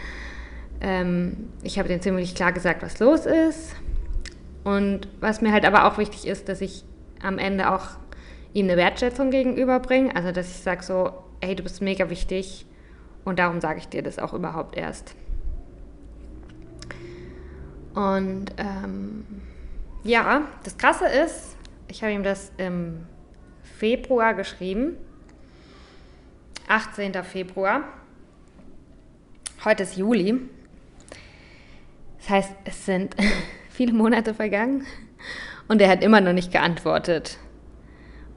ähm, ich habe denen ziemlich klar gesagt, was los ist. Und was mir halt aber auch wichtig ist, dass ich am Ende auch ihm eine Wertschätzung gegenüberbringe. Also, dass ich sage so, hey, du bist mega wichtig und darum sage ich dir das auch überhaupt erst. Und ähm, ja, das Krasse ist, ich habe ihm das im Februar geschrieben. 18. Februar. Heute ist Juli. Das heißt, es sind viele Monate vergangen und er hat immer noch nicht geantwortet.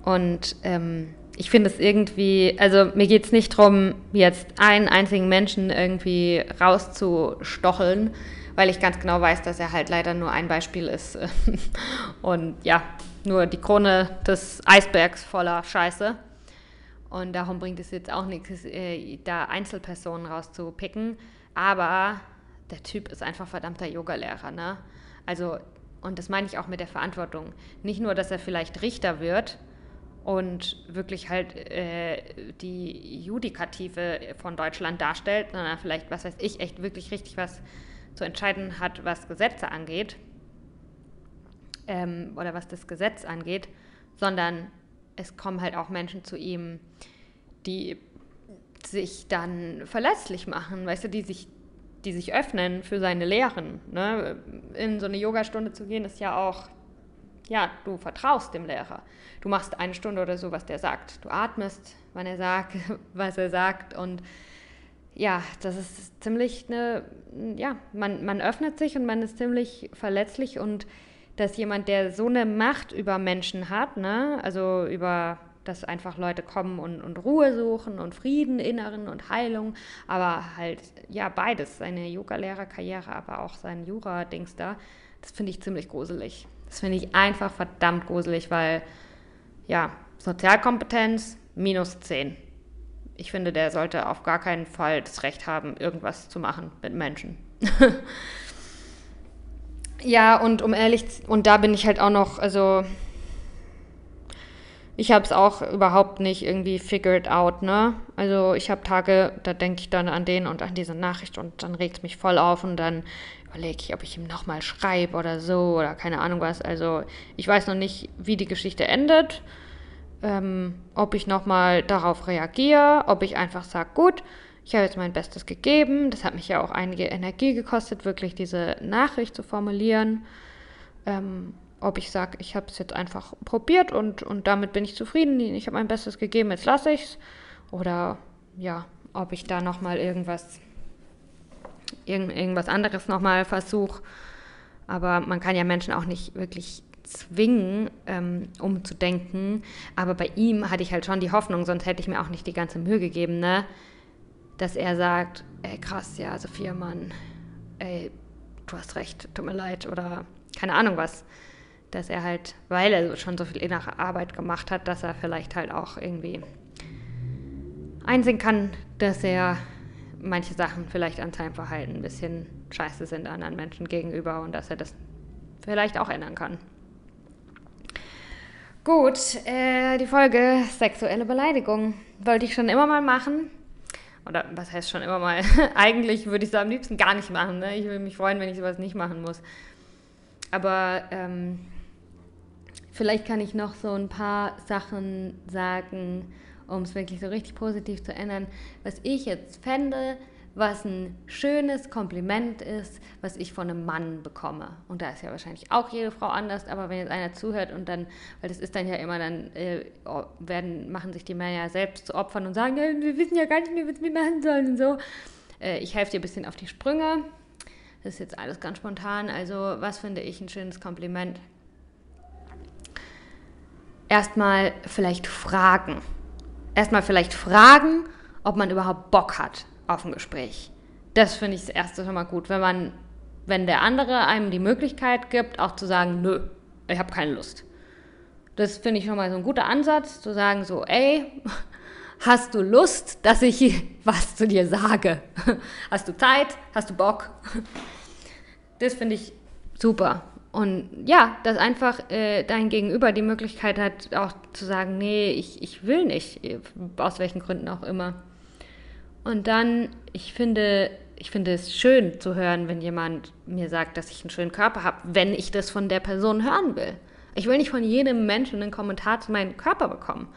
Und ähm, ich finde es irgendwie, also mir geht es nicht darum, jetzt einen einzigen Menschen irgendwie rauszustocheln, weil ich ganz genau weiß, dass er halt leider nur ein Beispiel ist. und ja, nur die Krone des Eisbergs voller Scheiße. Und darum bringt es jetzt auch nichts, äh, da Einzelpersonen rauszupicken. Aber der Typ ist einfach verdammter Yogalehrer, ne? Also, und das meine ich auch mit der Verantwortung. Nicht nur, dass er vielleicht Richter wird und wirklich halt äh, die Judikative von Deutschland darstellt, sondern vielleicht, was weiß ich, echt wirklich richtig was zu entscheiden hat, was Gesetze angeht ähm, oder was das Gesetz angeht, sondern es kommen halt auch Menschen zu ihm, die sich dann verlässlich machen, weißt du, die sich, die sich öffnen für seine Lehren. Ne? In so eine Yogastunde zu gehen, ist ja auch, ja, du vertraust dem Lehrer. Du machst eine Stunde oder so, was der sagt. Du atmest, wann er sagt, was er sagt und ja, das ist ziemlich eine, ja, man, man öffnet sich und man ist ziemlich verletzlich und dass jemand, der so eine Macht über Menschen hat, ne, also über dass einfach Leute kommen und, und Ruhe suchen und Frieden, Inneren und Heilung, aber halt, ja, beides, seine Yoga-Lehrerkarriere, aber auch sein Jura-Dings da, das finde ich ziemlich gruselig. Das finde ich einfach verdammt gruselig, weil, ja, Sozialkompetenz minus 10. Ich finde, der sollte auf gar keinen Fall das Recht haben, irgendwas zu machen mit Menschen. Ja, und um ehrlich, und da bin ich halt auch noch, also ich habe es auch überhaupt nicht irgendwie figured out, ne? Also ich habe Tage, da denke ich dann an den und an diese Nachricht und dann regt es mich voll auf und dann überlege ich, ob ich ihm nochmal schreibe oder so oder keine Ahnung was. Also ich weiß noch nicht, wie die Geschichte endet, ähm, ob ich nochmal darauf reagiere, ob ich einfach sage, gut, ich habe jetzt mein Bestes gegeben. Das hat mich ja auch einige Energie gekostet, wirklich diese Nachricht zu formulieren. Ähm, ob ich sage, ich habe es jetzt einfach probiert und, und damit bin ich zufrieden. Ich habe mein Bestes gegeben, jetzt lasse ich es. Oder ja, ob ich da nochmal irgendwas, irgend, irgendwas anderes nochmal versuche. Aber man kann ja Menschen auch nicht wirklich zwingen, ähm, umzudenken. Aber bei ihm hatte ich halt schon die Hoffnung, sonst hätte ich mir auch nicht die ganze Mühe gegeben, ne? dass er sagt, ey krass, ja, Sophia, Mann, ey, du hast recht, tut mir leid oder keine Ahnung was. Dass er halt, weil er schon so viel innere Arbeit gemacht hat, dass er vielleicht halt auch irgendwie einsehen kann, dass er manche Sachen vielleicht an seinem Verhalten ein bisschen scheiße sind anderen Menschen gegenüber und dass er das vielleicht auch ändern kann. Gut, äh, die Folge sexuelle Beleidigung wollte ich schon immer mal machen oder was heißt schon immer mal, eigentlich würde ich es am liebsten gar nicht machen. Ne? Ich würde mich freuen, wenn ich sowas nicht machen muss. Aber ähm, vielleicht kann ich noch so ein paar Sachen sagen, um es wirklich so richtig positiv zu ändern, was ich jetzt fände, was ein schönes Kompliment ist, was ich von einem Mann bekomme. Und da ist ja wahrscheinlich auch jede Frau anders, aber wenn jetzt einer zuhört und dann, weil das ist dann ja immer, dann äh, werden, machen sich die Männer ja selbst zu Opfern und sagen, ja, wir wissen ja gar nicht mehr, was wir machen sollen und so. Äh, ich helfe dir ein bisschen auf die Sprünge. Das ist jetzt alles ganz spontan. Also, was finde ich ein schönes Kompliment? Erstmal vielleicht fragen. Erstmal vielleicht fragen, ob man überhaupt Bock hat auf ein Gespräch. Das finde ich das erste schon mal gut, wenn man, wenn der andere einem die Möglichkeit gibt, auch zu sagen, nö, ich habe keine Lust. Das finde ich schon mal so ein guter Ansatz, zu sagen so, ey, hast du Lust, dass ich was zu dir sage? Hast du Zeit? Hast du Bock? Das finde ich super. Und ja, dass einfach äh, dein Gegenüber die Möglichkeit hat, auch zu sagen, nee, ich, ich will nicht, aus welchen Gründen auch immer. Und dann, ich finde, ich finde es schön zu hören, wenn jemand mir sagt, dass ich einen schönen Körper habe, wenn ich das von der Person hören will. Ich will nicht von jedem Menschen einen Kommentar zu meinem Körper bekommen.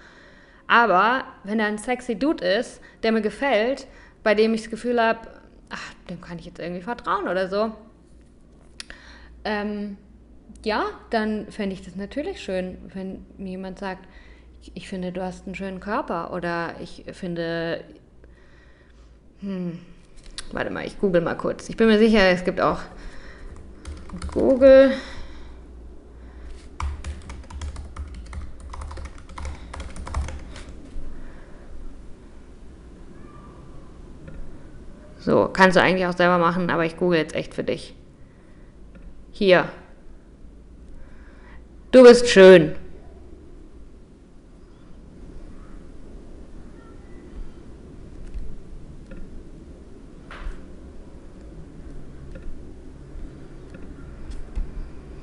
Aber wenn da ein sexy Dude ist, der mir gefällt, bei dem ich das Gefühl habe, ach, dem kann ich jetzt irgendwie vertrauen oder so, ähm, ja, dann fände ich das natürlich schön, wenn mir jemand sagt, ich, ich finde, du hast einen schönen Körper oder ich finde, hm, warte mal, ich google mal kurz. Ich bin mir sicher, es gibt auch Google. So, kannst du eigentlich auch selber machen, aber ich google jetzt echt für dich. Hier. Du bist schön.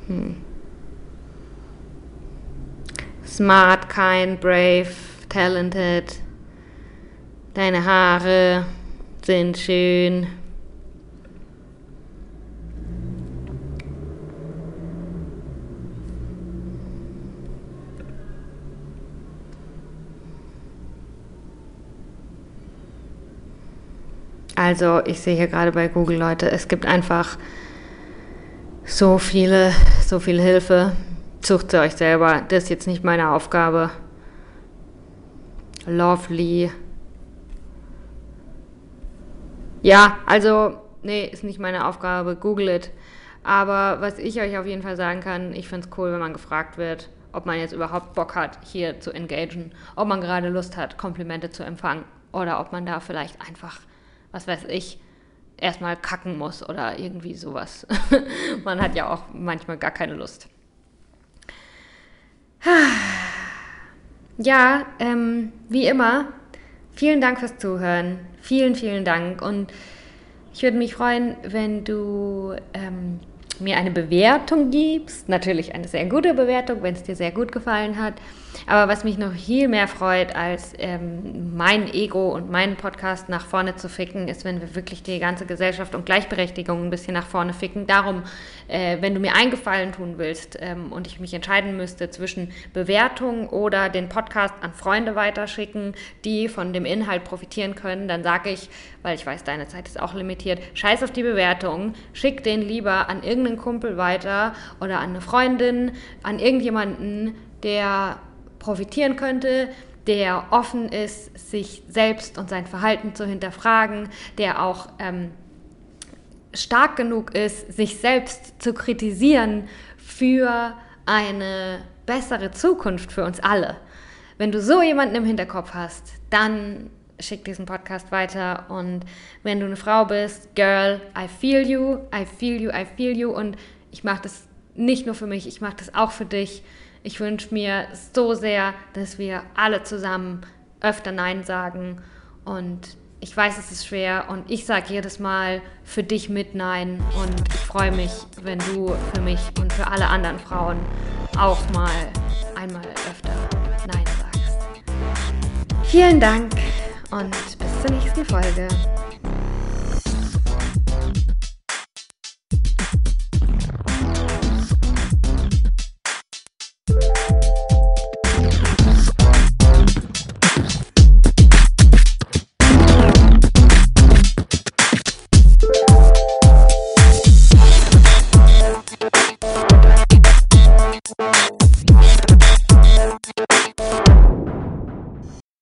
Hm. Smart, kind, brave, talented. Deine Haare sind schön. Also ich sehe hier gerade bei Google Leute, es gibt einfach so viele, so viel Hilfe. Sucht sie euch selber. Das ist jetzt nicht meine Aufgabe. Lovely. Ja, also, nee, ist nicht meine Aufgabe. Google it. Aber was ich euch auf jeden Fall sagen kann, ich finde es cool, wenn man gefragt wird, ob man jetzt überhaupt Bock hat, hier zu engagieren, ob man gerade Lust hat, Komplimente zu empfangen oder ob man da vielleicht einfach was weiß ich, erstmal kacken muss oder irgendwie sowas. Man hat ja auch manchmal gar keine Lust. Ja, ähm, wie immer, vielen Dank fürs Zuhören. Vielen, vielen Dank. Und ich würde mich freuen, wenn du ähm, mir eine Bewertung gibst. Natürlich eine sehr gute Bewertung, wenn es dir sehr gut gefallen hat. Aber was mich noch viel mehr freut, als ähm, mein Ego und meinen Podcast nach vorne zu ficken, ist, wenn wir wirklich die ganze Gesellschaft und Gleichberechtigung ein bisschen nach vorne ficken. Darum, äh, wenn du mir einen Gefallen tun willst ähm, und ich mich entscheiden müsste zwischen Bewertung oder den Podcast an Freunde weiterschicken, die von dem Inhalt profitieren können, dann sage ich, weil ich weiß, deine Zeit ist auch limitiert, scheiß auf die Bewertung, schick den lieber an irgendeinen Kumpel weiter oder an eine Freundin, an irgendjemanden, der profitieren könnte, der offen ist, sich selbst und sein Verhalten zu hinterfragen, der auch ähm, stark genug ist, sich selbst zu kritisieren für eine bessere Zukunft für uns alle. Wenn du so jemanden im Hinterkopf hast, dann schick diesen Podcast weiter und wenn du eine Frau bist, Girl, I feel you, I feel you, I feel you und ich mache das nicht nur für mich, ich mache das auch für dich. Ich wünsche mir so sehr, dass wir alle zusammen öfter Nein sagen. Und ich weiß, es ist schwer und ich sage jedes Mal für dich mit Nein. Und ich freue mich, wenn du für mich und für alle anderen Frauen auch mal einmal öfter Nein sagst. Vielen Dank und bis zur nächsten Folge.